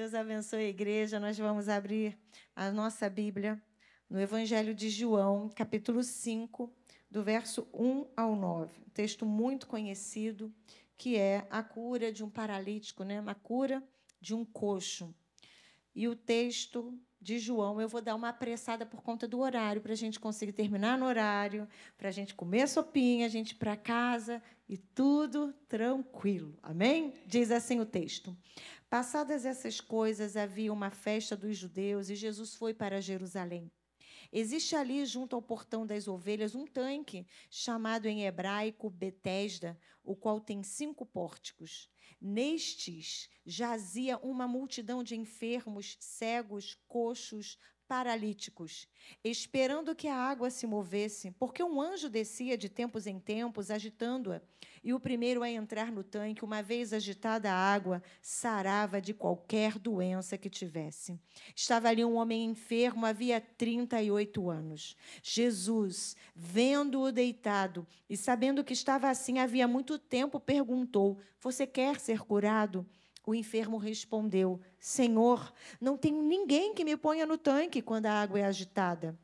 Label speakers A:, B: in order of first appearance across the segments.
A: Deus abençoe a igreja. Nós vamos abrir a nossa Bíblia no Evangelho de João, capítulo 5, do verso 1 ao 9. Um texto muito conhecido, que é a cura de um paralítico, né? a cura de um coxo. E o texto de João, eu vou dar uma apressada por conta do horário, para a gente conseguir terminar no horário, para a gente comer sopinha, a gente ir para casa e tudo tranquilo. Amém? Diz assim o texto. Passadas essas coisas, havia uma festa dos judeus e Jesus foi para Jerusalém. Existe ali, junto ao portão das ovelhas, um tanque chamado em hebraico Betesda, o qual tem cinco pórticos. Nestes jazia uma multidão de enfermos, cegos, coxos, paralíticos, esperando que a água se movesse, porque um anjo descia de tempos em tempos, agitando-a. E o primeiro a entrar no tanque, uma vez agitada a água, sarava de qualquer doença que tivesse. Estava ali um homem enfermo, havia 38 anos. Jesus, vendo-o deitado e sabendo que estava assim havia muito tempo, perguntou: Você quer ser curado? O enfermo respondeu: Senhor, não tenho ninguém que me ponha no tanque quando a água é agitada.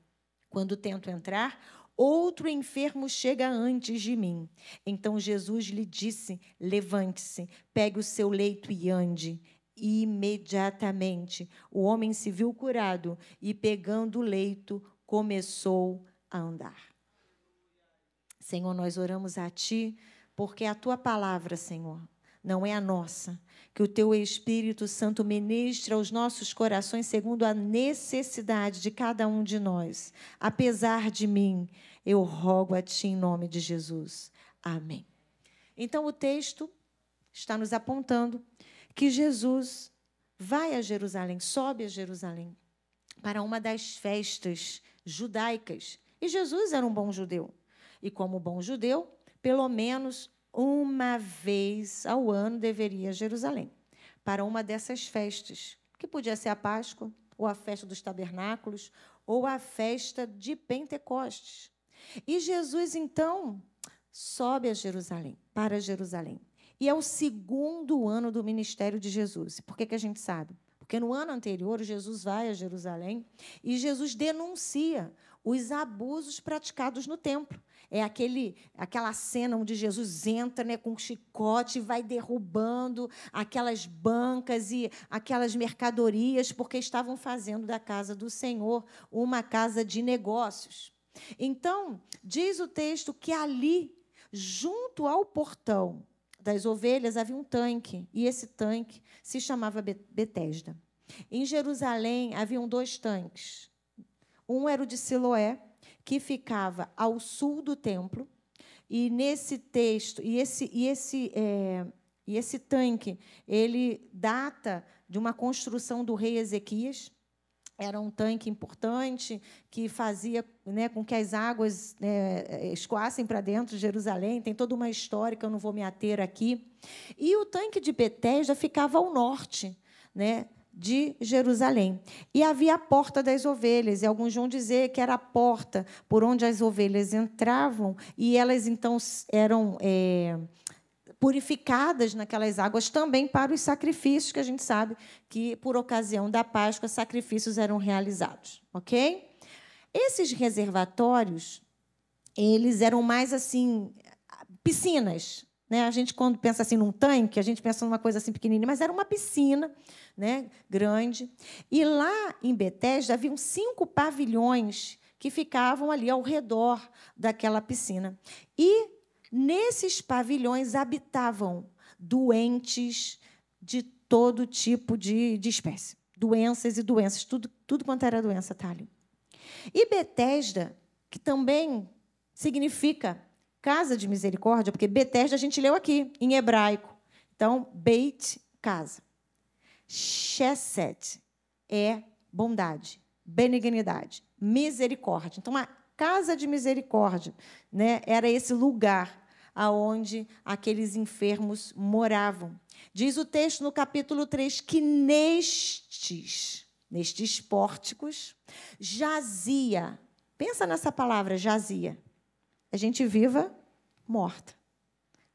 A: Quando tento entrar, outro enfermo chega antes de mim. Então Jesus lhe disse: Levante-se, pegue o seu leito e ande. Imediatamente o homem se viu curado e, pegando o leito, começou a andar. Senhor, nós oramos a Ti, porque é a Tua palavra, Senhor, não é a nossa. Que o teu Espírito Santo ministre aos nossos corações segundo a necessidade de cada um de nós. Apesar de mim, eu rogo a ti em nome de Jesus. Amém. Então o texto está nos apontando que Jesus vai a Jerusalém, sobe a Jerusalém para uma das festas judaicas. E Jesus era um bom judeu. E como bom judeu, pelo menos uma vez ao ano deveria a Jerusalém para uma dessas festas, que podia ser a Páscoa, ou a festa dos tabernáculos, ou a festa de Pentecostes. E Jesus, então, sobe a Jerusalém, para Jerusalém. E é o segundo ano do ministério de Jesus. Por que, que a gente sabe? Porque no ano anterior, Jesus vai a Jerusalém e Jesus denuncia os abusos praticados no templo. É aquele, aquela cena onde Jesus entra né, com um chicote e vai derrubando aquelas bancas e aquelas mercadorias, porque estavam fazendo da casa do Senhor uma casa de negócios. Então, diz o texto que ali, junto ao portão das ovelhas, havia um tanque, e esse tanque se chamava Betesda. Em Jerusalém haviam dois tanques. Um era o de Siloé, que ficava ao sul do templo. E nesse texto, e esse, e esse, é, e esse tanque, ele data de uma construção do rei Ezequias. Era um tanque importante que fazia né, com que as águas né, escoassem para dentro de Jerusalém. Tem toda uma história que eu não vou me ater aqui. E o tanque de Betesda ficava ao norte, né, de Jerusalém. E havia a porta das ovelhas, e alguns vão dizer que era a porta por onde as ovelhas entravam, e elas então eram é, purificadas naquelas águas também para os sacrifícios, que a gente sabe que, por ocasião da Páscoa, sacrifícios eram realizados. Ok? Esses reservatórios, eles eram mais assim, piscinas, né? A gente, quando pensa assim num tanque, a gente pensa numa coisa assim pequenininha, mas era uma piscina né, grande. E lá em Betesda haviam cinco pavilhões que ficavam ali ao redor daquela piscina. E nesses pavilhões habitavam doentes de todo tipo de, de espécie. Doenças e doenças, tudo, tudo quanto era doença está. E Betesda, que também significa casa de misericórdia, porque Betesda a gente leu aqui, em hebraico. Então, Beit, casa. Chesed é bondade, benignidade, misericórdia. Então, a casa de misericórdia né, era esse lugar aonde aqueles enfermos moravam. Diz o texto no capítulo 3 que nestes, nestes pórticos, jazia. Pensa nessa palavra, jazia a gente viva morta.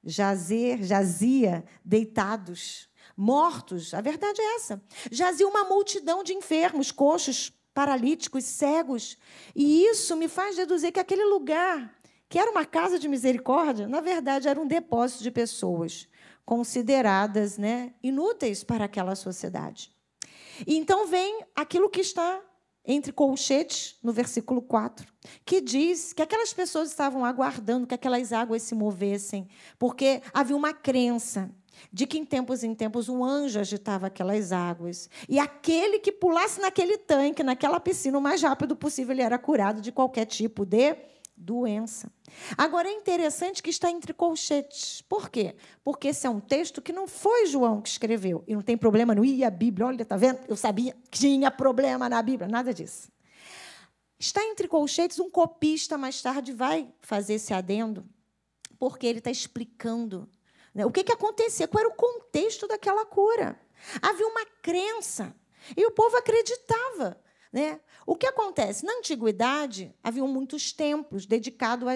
A: Jazer, jazia, deitados. mortos, a verdade é essa. Jazia uma multidão de enfermos, coxos, paralíticos, cegos. E isso me faz deduzir que aquele lugar, que era uma casa de misericórdia, na verdade era um depósito de pessoas consideradas né, inúteis para aquela sociedade. E então vem aquilo que está entre colchetes, no versículo 4, que diz que aquelas pessoas estavam aguardando que aquelas águas se movessem, porque havia uma crença de que em tempos em tempos um anjo agitava aquelas águas. E aquele que pulasse naquele tanque, naquela piscina, o mais rápido possível, ele era curado de qualquer tipo de doença. Agora é interessante que está entre colchetes. Por quê? Porque esse é um texto que não foi João que escreveu. E não tem problema no ir a Bíblia. Olha, está vendo? Eu sabia que tinha problema na Bíblia. Nada disso. Está entre colchetes, um copista mais tarde vai fazer esse adendo, porque ele está explicando né? O que, que acontecia? Qual era o contexto daquela cura? Havia uma crença e o povo acreditava. Né? O que acontece? Na antiguidade, haviam muitos templos dedicados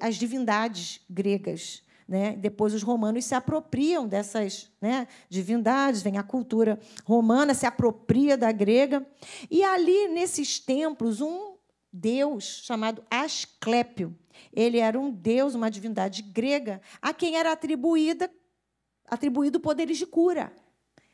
A: às divindades gregas. Né? Depois os romanos se apropriam dessas né, divindades, vem a cultura romana, se apropria da grega. E ali, nesses templos, um deus chamado Asclépio, ele era um deus, uma divindade grega, a quem era atribuída atribuído poderes de cura.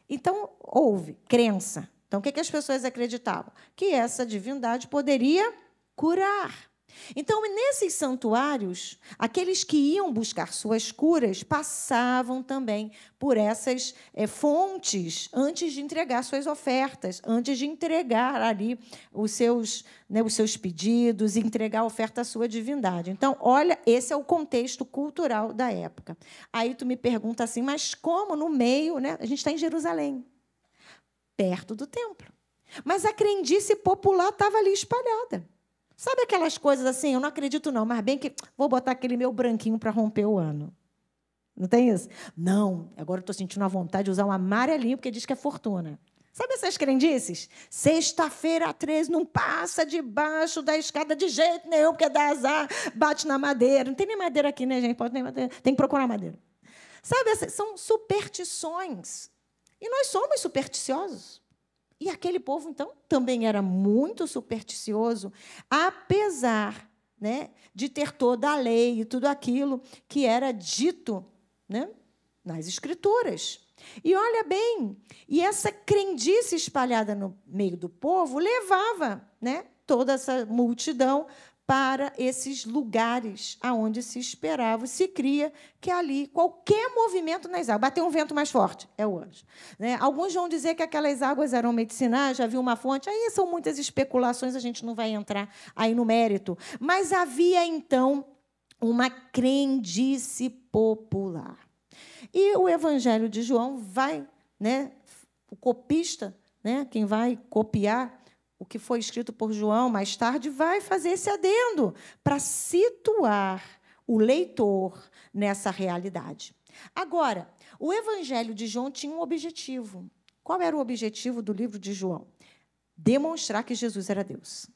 A: Então, houve crença. Então, o que, as pessoas acreditavam? Que essa divindade poderia curar. Então, nesses santuários, aqueles que iam buscar suas curas passavam também por essas é, fontes antes de entregar suas ofertas, antes de entregar ali os seus, né, os seus pedidos, entregar a oferta à sua divindade. Então, olha, esse é o contexto cultural da época. Aí tu me pergunta assim, mas como no meio, né? A gente está em Jerusalém, perto do templo. Mas a crendice popular estava ali espalhada. Sabe aquelas coisas assim? Eu não acredito, não, mas bem que vou botar aquele meu branquinho para romper o ano. Não tem isso? Não, agora estou sentindo a vontade de usar um amarelinho, porque diz que é fortuna. Sabe essas crendices? Sexta-feira, 13, não passa debaixo da escada de jeito nenhum, porque dá azar, bate na madeira. Não tem nem madeira aqui, né, gente? Pode ter madeira. Tem que procurar madeira. Sabe, são superstições. E nós somos supersticiosos. E aquele povo, então, também era muito supersticioso, apesar né, de ter toda a lei e tudo aquilo que era dito né, nas Escrituras. E olha bem, e essa crendice espalhada no meio do povo levava né, toda essa multidão para esses lugares aonde se esperava, se cria que ali qualquer movimento nas águas, bater um vento mais forte, é o anjo. Né? Alguns vão dizer que aquelas águas eram medicinais, já havia uma fonte, aí são muitas especulações, a gente não vai entrar aí no mérito. Mas havia então uma crendice popular. E o Evangelho de João vai, né, o copista, né, quem vai copiar o que foi escrito por João mais tarde vai fazer esse adendo para situar o leitor nessa realidade. Agora, o Evangelho de João tinha um objetivo. Qual era o objetivo do livro de João? Demonstrar que Jesus era Deus.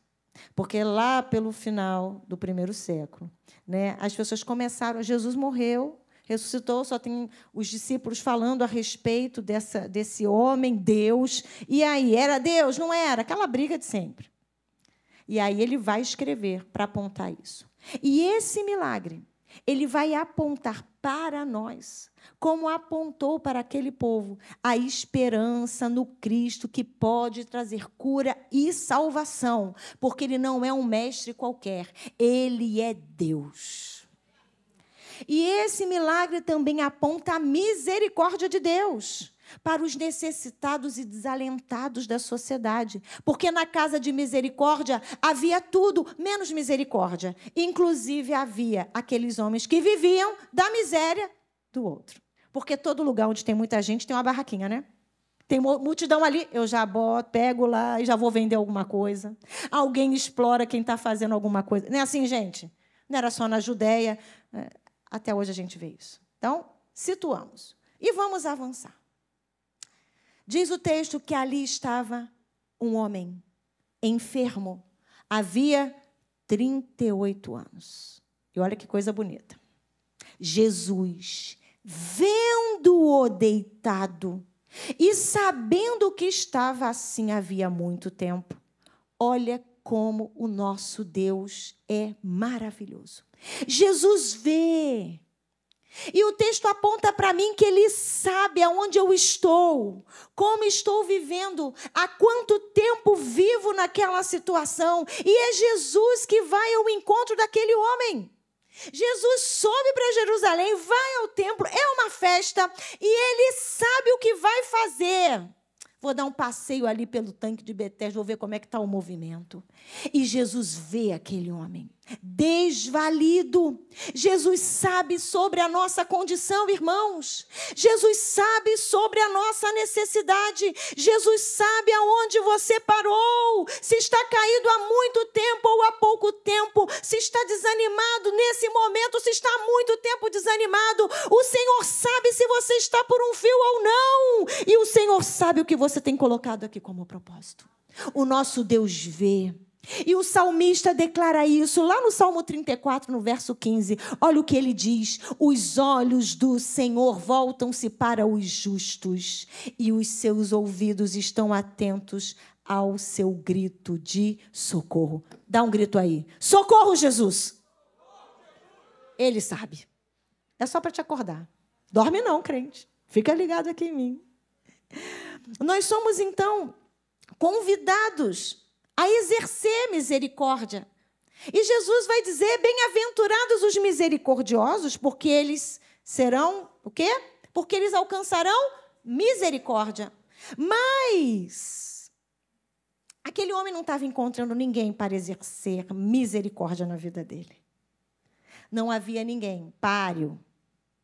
A: Porque lá pelo final do primeiro século, né, as pessoas começaram, Jesus morreu, ressuscitou, só tem os discípulos falando a respeito dessa, desse homem, Deus. E aí, era Deus? Não era? Aquela briga de sempre. E aí ele vai escrever para apontar isso. E esse milagre, ele vai apontar para nós, como apontou para aquele povo, a esperança no Cristo que pode trazer cura e salvação, porque ele não é um mestre qualquer, ele é Deus. E esse milagre também aponta a misericórdia de Deus para os necessitados e desalentados da sociedade. Porque na casa de misericórdia havia tudo, menos misericórdia. Inclusive havia aqueles homens que viviam da miséria do outro. Porque todo lugar onde tem muita gente tem uma barraquinha, né? Tem multidão ali, eu já boto, pego lá e já vou vender alguma coisa. Alguém explora quem está fazendo alguma coisa. Não é assim, gente? Não era só na Judéia. Até hoje a gente vê isso. Então, situamos. E vamos avançar. Diz o texto que ali estava um homem enfermo. Havia 38 anos. E olha que coisa bonita. Jesus, vendo-o deitado E sabendo que estava assim havia muito tempo, olha como o nosso Deus é maravilhoso. Jesus vê. E o texto aponta para mim que ele sabe aonde eu estou, como estou vivendo, há quanto tempo vivo naquela situação. E é Jesus que vai ao encontro daquele homem. Jesus sobe para Jerusalém, vai ao templo, é uma festa e ele sabe o que vai fazer. Vou dar um passeio ali pelo tanque de Betesda, vou ver como é que está o movimento. E Jesus vê aquele homem desvalido. Jesus sabe sobre a nossa condição, irmãos. Jesus sabe sobre a nossa necessidade. Jesus sabe aonde você parou. Se está caído há muito tempo ou há pouco tempo. Se está desanimado nesse momento, se está há muito tempo desanimado. O Senhor sabe se você está por um fio ou não. E o Senhor sabe o que você tem colocado aqui como propósito. O nosso Deus vê. E o salmista declara isso lá no Salmo 34, no verso 15. Olha o que ele diz: Os olhos do Senhor voltam-se para os justos, e os seus ouvidos estão atentos ao seu grito de socorro. Dá um grito aí: Socorro, Jesus! Ele sabe. É só para te acordar. Dorme não, crente. Fica ligado aqui em mim. Nós somos, então, convidados a exercer misericórdia. E Jesus vai dizer: bem-aventurados os misericordiosos, porque eles serão o quê? Porque eles alcançarão misericórdia. Mas aquele homem não estava encontrando ninguém para exercer misericórdia na vida dele. Não havia ninguém páreo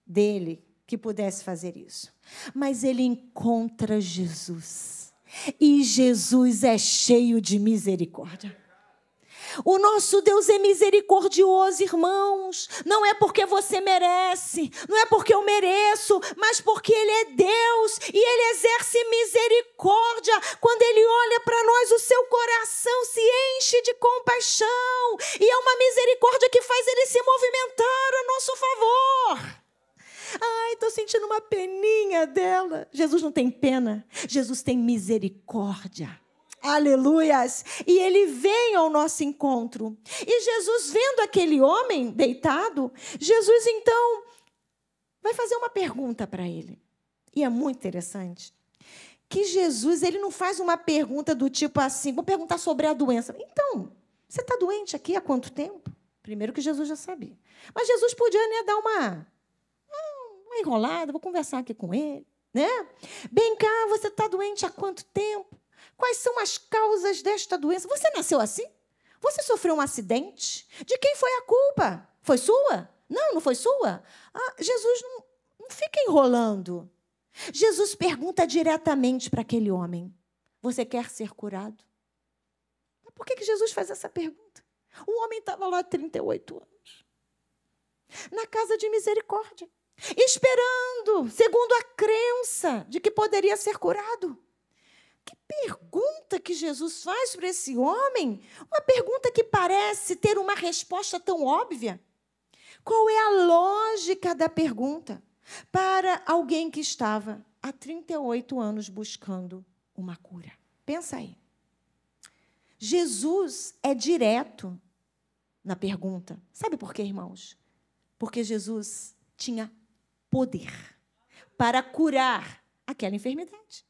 A: dele que pudesse fazer isso. Mas ele encontra Jesus. E Jesus é cheio de misericórdia. O nosso Deus é misericordioso, irmãos. Não é porque você merece, não é porque eu mereço, mas porque Ele é Deus e Ele exerce misericórdia. Quando Ele olha para nós, o seu coração se enche de compaixão. E é uma misericórdia que faz Ele se movimentar a nosso favor. Ai, estou sentindo uma peninha dela. Jesus não tem pena, Jesus tem misericórdia. Aleluias! E ele vem ao nosso encontro. E Jesus, vendo aquele homem deitado, Jesus então vai fazer uma pergunta para ele. E é muito interessante. Que Jesus, ele não faz uma pergunta do tipo assim, vou perguntar sobre a doença. Então, você está doente aqui há quanto tempo? Primeiro que Jesus já sabia. Mas Jesus podia né, dar uma uma enrolada, vou conversar aqui com ele. Né? Bem cá, você está doente há quanto tempo? Quais são as causas desta doença? Você nasceu assim? Você sofreu um acidente? De quem foi a culpa? Foi sua? Não, não foi sua? Ah, Jesus não, não fica enrolando. Jesus pergunta diretamente para aquele homem: Você quer ser curado? Por que, que Jesus faz essa pergunta? O homem estava lá há 38 anos, na casa de misericórdia esperando, segundo a crença de que poderia ser curado. Que pergunta que Jesus faz para esse homem? Uma pergunta que parece ter uma resposta tão óbvia. Qual é a lógica da pergunta para alguém que estava há 38 anos buscando uma cura? Pensa aí. Jesus é direto na pergunta. Sabe por quê, irmãos? Porque Jesus tinha poder para curar aquela enfermidade.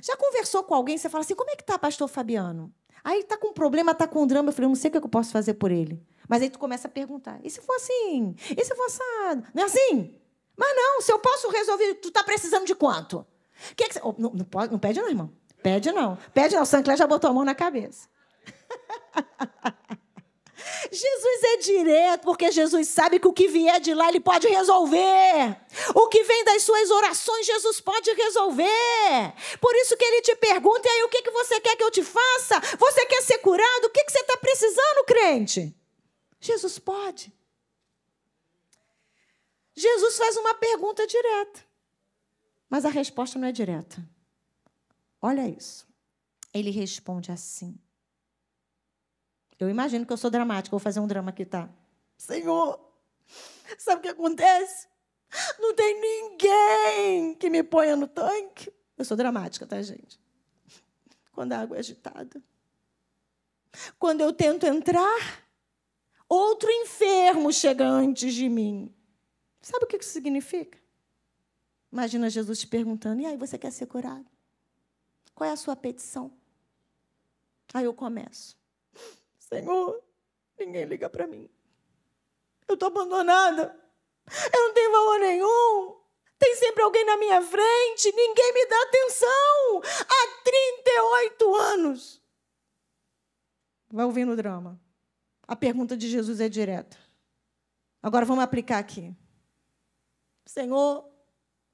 A: Já conversou com alguém, você fala assim: como é que está, pastor Fabiano? Aí está com um problema, está com um drama. Eu falei: não sei o que eu posso fazer por ele. Mas aí tu começa a perguntar: e se for assim? E se for assado? Não é assim? Mas não, se eu posso resolver, tu está precisando de quanto? Que, que você... oh, não, não pede, não, irmão. Pede não. Pede não. O Sancler já botou a mão na cabeça. Jesus é direto, porque Jesus sabe que o que vier de lá ele pode resolver. O que vem das suas orações, Jesus pode resolver. Por isso que ele te pergunta: e aí, o que, que você quer que eu te faça? Você quer ser curado? O que, que você está precisando, crente? Jesus pode. Jesus faz uma pergunta direta, mas a resposta não é direta. Olha isso. Ele responde assim: eu imagino que eu sou dramática, vou fazer um drama aqui, tá? Senhor, sabe o que acontece? Não tem ninguém que me ponha no tanque. Eu sou dramática, tá, gente? Quando a água é agitada. Quando eu tento entrar, outro enfermo chega antes de mim. Sabe o que isso significa? Imagina Jesus te perguntando: e aí, você quer ser curado? Qual é a sua petição? Aí eu começo: Senhor, ninguém liga para mim. Eu estou abandonada. Eu não tenho valor nenhum. Tem sempre alguém na minha frente. Ninguém me dá atenção. Há 38 anos. Vai ouvindo o drama. A pergunta de Jesus é direta. Agora vamos aplicar aqui. Senhor,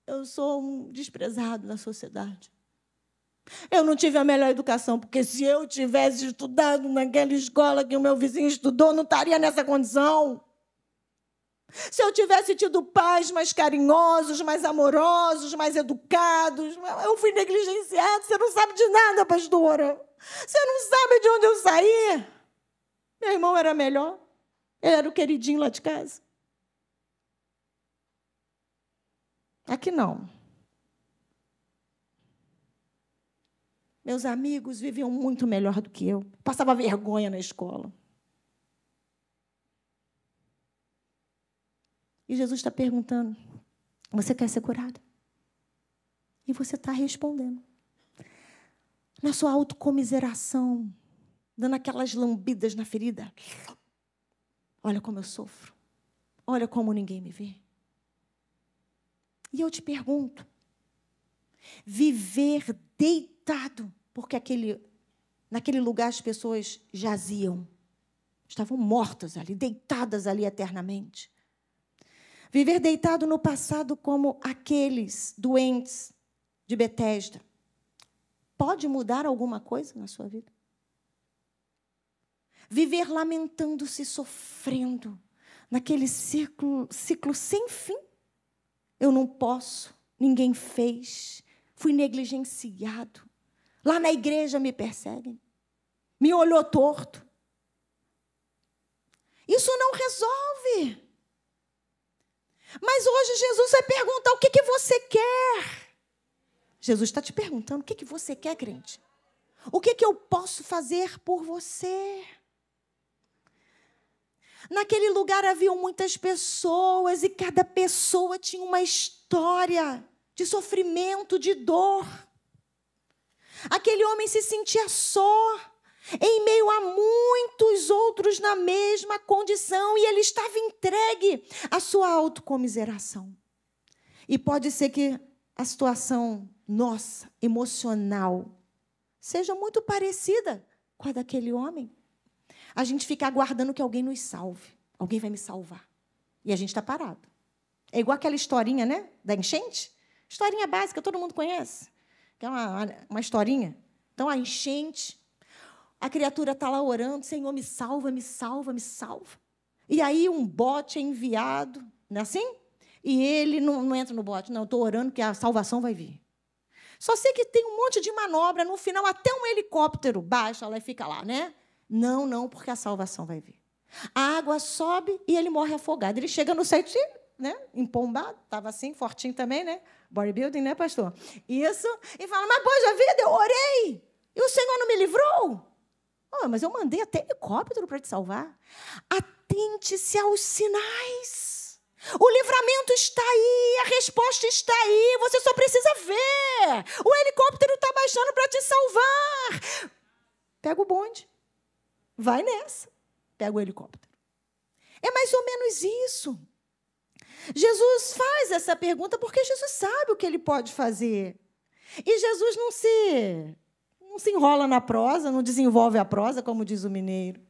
A: eu sou um desprezado na sociedade. Eu não tive a melhor educação, porque se eu tivesse estudado naquela escola que o meu vizinho estudou, não estaria nessa condição. Se eu tivesse tido pais mais carinhosos, mais amorosos, mais educados, eu fui negligenciado. Você não sabe de nada, pastora. Você não sabe de onde eu saí. Meu irmão era melhor. Ele era o queridinho lá de casa. Aqui não. Meus amigos viviam muito melhor do que eu. Passava vergonha na escola. E Jesus está perguntando: Você quer ser curado? E você está respondendo. Na sua autocomiseração, dando aquelas lambidas na ferida. Olha como eu sofro. Olha como ninguém me vê. E eu te pergunto: viver deitado, porque aquele, naquele lugar as pessoas jaziam, estavam mortas ali, deitadas ali eternamente. Viver deitado no passado como aqueles doentes de Betesda. Pode mudar alguma coisa na sua vida? Viver lamentando-se, sofrendo, naquele ciclo, ciclo sem fim. Eu não posso, ninguém fez, fui negligenciado. Lá na igreja me perseguem, me olhou torto. Isso não resolve. Mas hoje Jesus vai perguntar: o que, que você quer? Jesus está te perguntando: o que, que você quer, crente? O que, que eu posso fazer por você? Naquele lugar haviam muitas pessoas e cada pessoa tinha uma história de sofrimento, de dor. Aquele homem se sentia só, em meio a muitos outros na mesma condição, e ele estava entregue à sua autocomiseração. E pode ser que a situação nossa, emocional, seja muito parecida com a daquele homem. A gente fica aguardando que alguém nos salve. Alguém vai me salvar. E a gente está parado. É igual aquela historinha, né? Da enchente. Historinha básica, todo mundo conhece. Que é uma, uma historinha. Então, a enchente, a criatura está lá orando, Senhor, me salva, me salva, me salva. E aí um bote é enviado, não é assim? E ele não, não entra no bote, não, estou orando que a salvação vai vir. Só sei que tem um monte de manobra, no final até um helicóptero baixa lá e fica lá, né? Não, não, porque a salvação vai vir. A água sobe e ele morre afogado. Ele chega no site, né? Empombado, estava assim, fortinho também, né? Bodybuilding, né, pastor? Isso. E fala, mas poxa vida, eu orei. E o Senhor não me livrou? Oh, mas eu mandei até helicóptero para te salvar. Atente-se aos sinais. O livramento está aí, a resposta está aí, você só precisa ver. O helicóptero está baixando para te salvar. Pega o bonde. Vai nessa. Pega o helicóptero. É mais ou menos isso. Jesus faz essa pergunta porque Jesus sabe o que ele pode fazer. E Jesus não se não se enrola na prosa, não desenvolve a prosa, como diz o mineiro.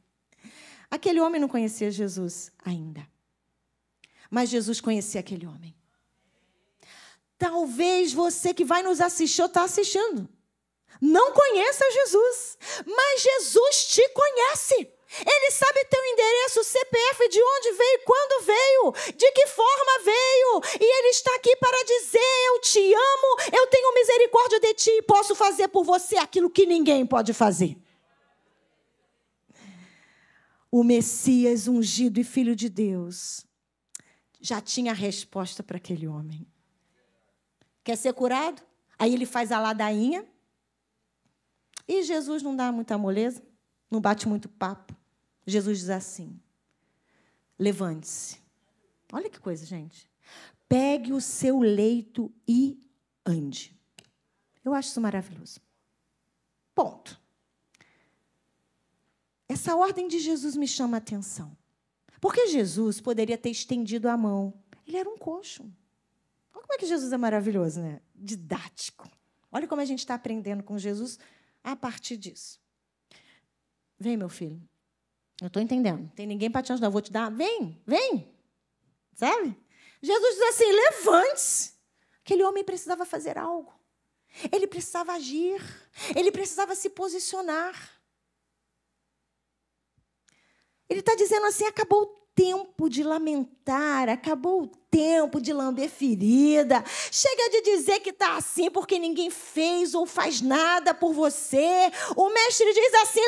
A: Aquele homem não conhecia Jesus ainda. Mas Jesus conhecia aquele homem. Talvez você que vai nos assistir ou está assistindo não conheça Jesus, mas Jesus te conhece. Ele sabe teu endereço, CPF, de onde veio, quando veio, de que forma veio. E Ele está aqui para dizer: Eu te amo, eu tenho misericórdia de ti e posso fazer por você aquilo que ninguém pode fazer. O Messias, ungido e filho de Deus, já tinha a resposta para aquele homem. Quer ser curado? Aí ele faz a ladainha. E Jesus não dá muita moleza, não bate muito papo. Jesus diz assim: levante-se. Olha que coisa, gente. Pegue o seu leito e ande. Eu acho isso maravilhoso. Ponto. Essa ordem de Jesus me chama a atenção. Porque Jesus poderia ter estendido a mão. Ele era um coxo. Olha como é que Jesus é maravilhoso, né? Didático. Olha como a gente está aprendendo com Jesus a partir disso. Vem, meu filho. Eu estou entendendo. Tem ninguém para te ajudar. Eu vou te dar. Vem, vem. Sabe? Jesus diz assim: levante-se. Aquele homem precisava fazer algo. Ele precisava agir. Ele precisava se posicionar. Ele está dizendo assim: acabou o tempo de lamentar, acabou o tempo de lamber ferida. Chega de dizer que está assim porque ninguém fez ou faz nada por você. O mestre diz assim: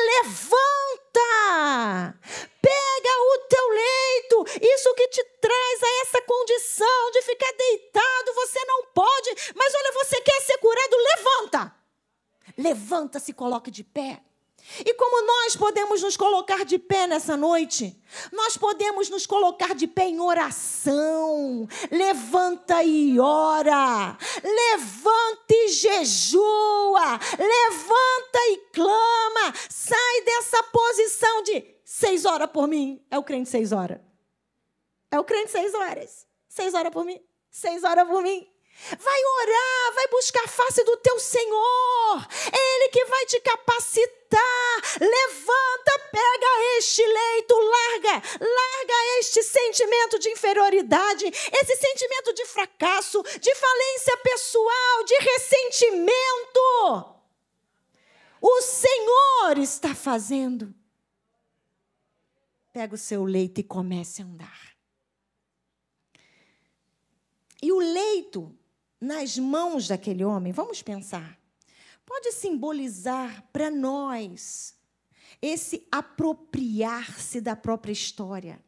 A: levanta, pega o teu leito. Isso que te traz a essa condição de ficar deitado, você não pode. Mas olha, você quer ser curado? Levanta. Levanta, se coloque de pé. E como nós podemos nos colocar de pé nessa noite? Nós podemos nos colocar de pé em oração. Levanta e ora. Levanta e jejua. Levanta e clama. Sai dessa posição de seis horas por mim. É o crente seis horas. É o crente seis horas. Seis horas por mim. Seis horas por mim. Vai orar, vai buscar a face do teu Senhor. Ele que vai te capacitar. Levanta, pega este leito, larga, larga este sentimento de inferioridade, esse sentimento de fracasso, de falência pessoal, de ressentimento. O Senhor está fazendo. Pega o seu leito e comece a andar. E o leito nas mãos daquele homem, vamos pensar, pode simbolizar para nós esse apropriar-se da própria história.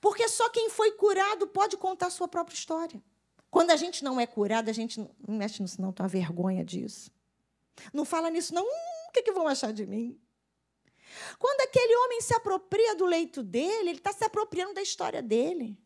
A: Porque só quem foi curado pode contar a sua própria história. Quando a gente não é curado, a gente não mexe nisso, não, tem uma vergonha disso. Não fala nisso, não. O que, que vão achar de mim? Quando aquele homem se apropria do leito dele, ele está se apropriando da história dele.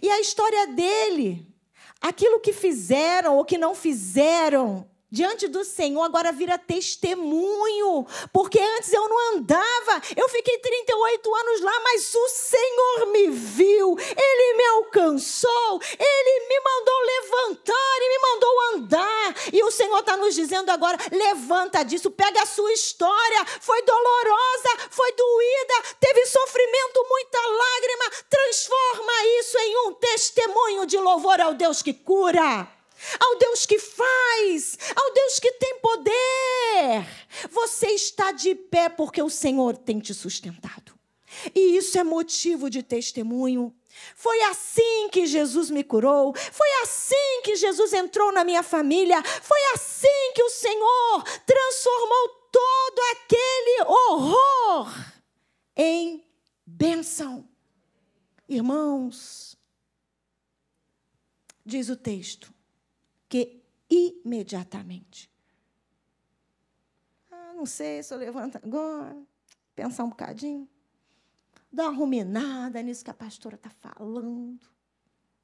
A: E a história dele aquilo que fizeram ou que não fizeram diante do Senhor agora vira testemunho, porque antes eu não andava, eu fiquei 38 anos lá, mas o Senhor me viu, Ele me alcançou, Ele me mandou levantar e me mandou andar, e o Senhor está nos dizendo agora: levanta disso, pega a sua história, foi dolorosa, foi doída, teve sofrimento, muita lágrima, transforma isso em um testemunho de louvor ao Deus que cura ao Deus que faz, ao Deus que tem poder. Você está de pé porque o Senhor tem te sustentado. E isso é motivo de testemunho. Foi assim que Jesus me curou, foi assim que Jesus entrou na minha família, foi assim que o Senhor transformou todo aquele horror em bênção. Irmãos, diz o texto, que imediatamente. Ah, não sei se eu levanto agora, pensar um bocadinho, dar uma ruminada nisso que a pastora está falando.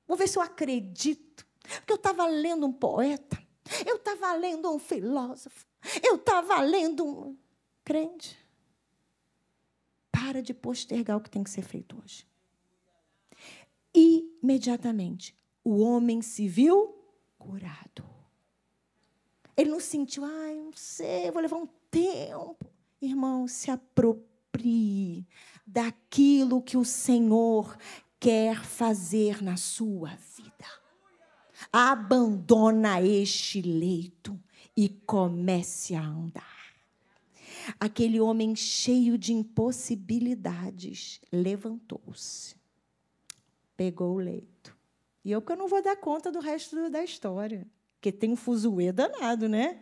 A: Vou ver se eu acredito. Porque eu estava lendo um poeta, eu estava lendo um filósofo, eu estava lendo um crente. Para de postergar o que tem que ser feito hoje. Imediatamente, o homem se viu curado. Ele não sentiu, ai, não sei, vou levar um tempo. Irmão, se aproprie daquilo que o Senhor quer fazer na sua vida. Abandona este leito e comece a andar. Aquele homem cheio de impossibilidades levantou-se, pegou o leito e eu que eu não vou dar conta do resto da história, porque tem um fuzuê danado, né?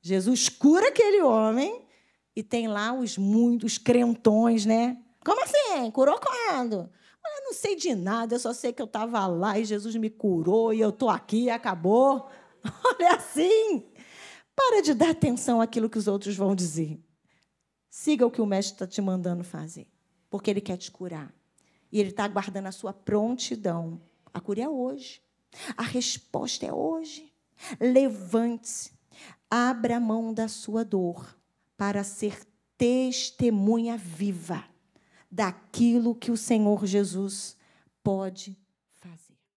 A: Jesus cura aquele homem e tem lá os muitos crentões, né? Como assim? Curou quando? Eu não sei de nada, eu só sei que eu estava lá e Jesus me curou e eu estou aqui e acabou. Olha assim. Para de dar atenção àquilo que os outros vão dizer. Siga o que o mestre está te mandando fazer, porque ele quer te curar. E ele está aguardando a sua prontidão. A cura é hoje. A resposta é hoje. Levante-se. Abra a mão da sua dor para ser testemunha viva daquilo que o Senhor Jesus pode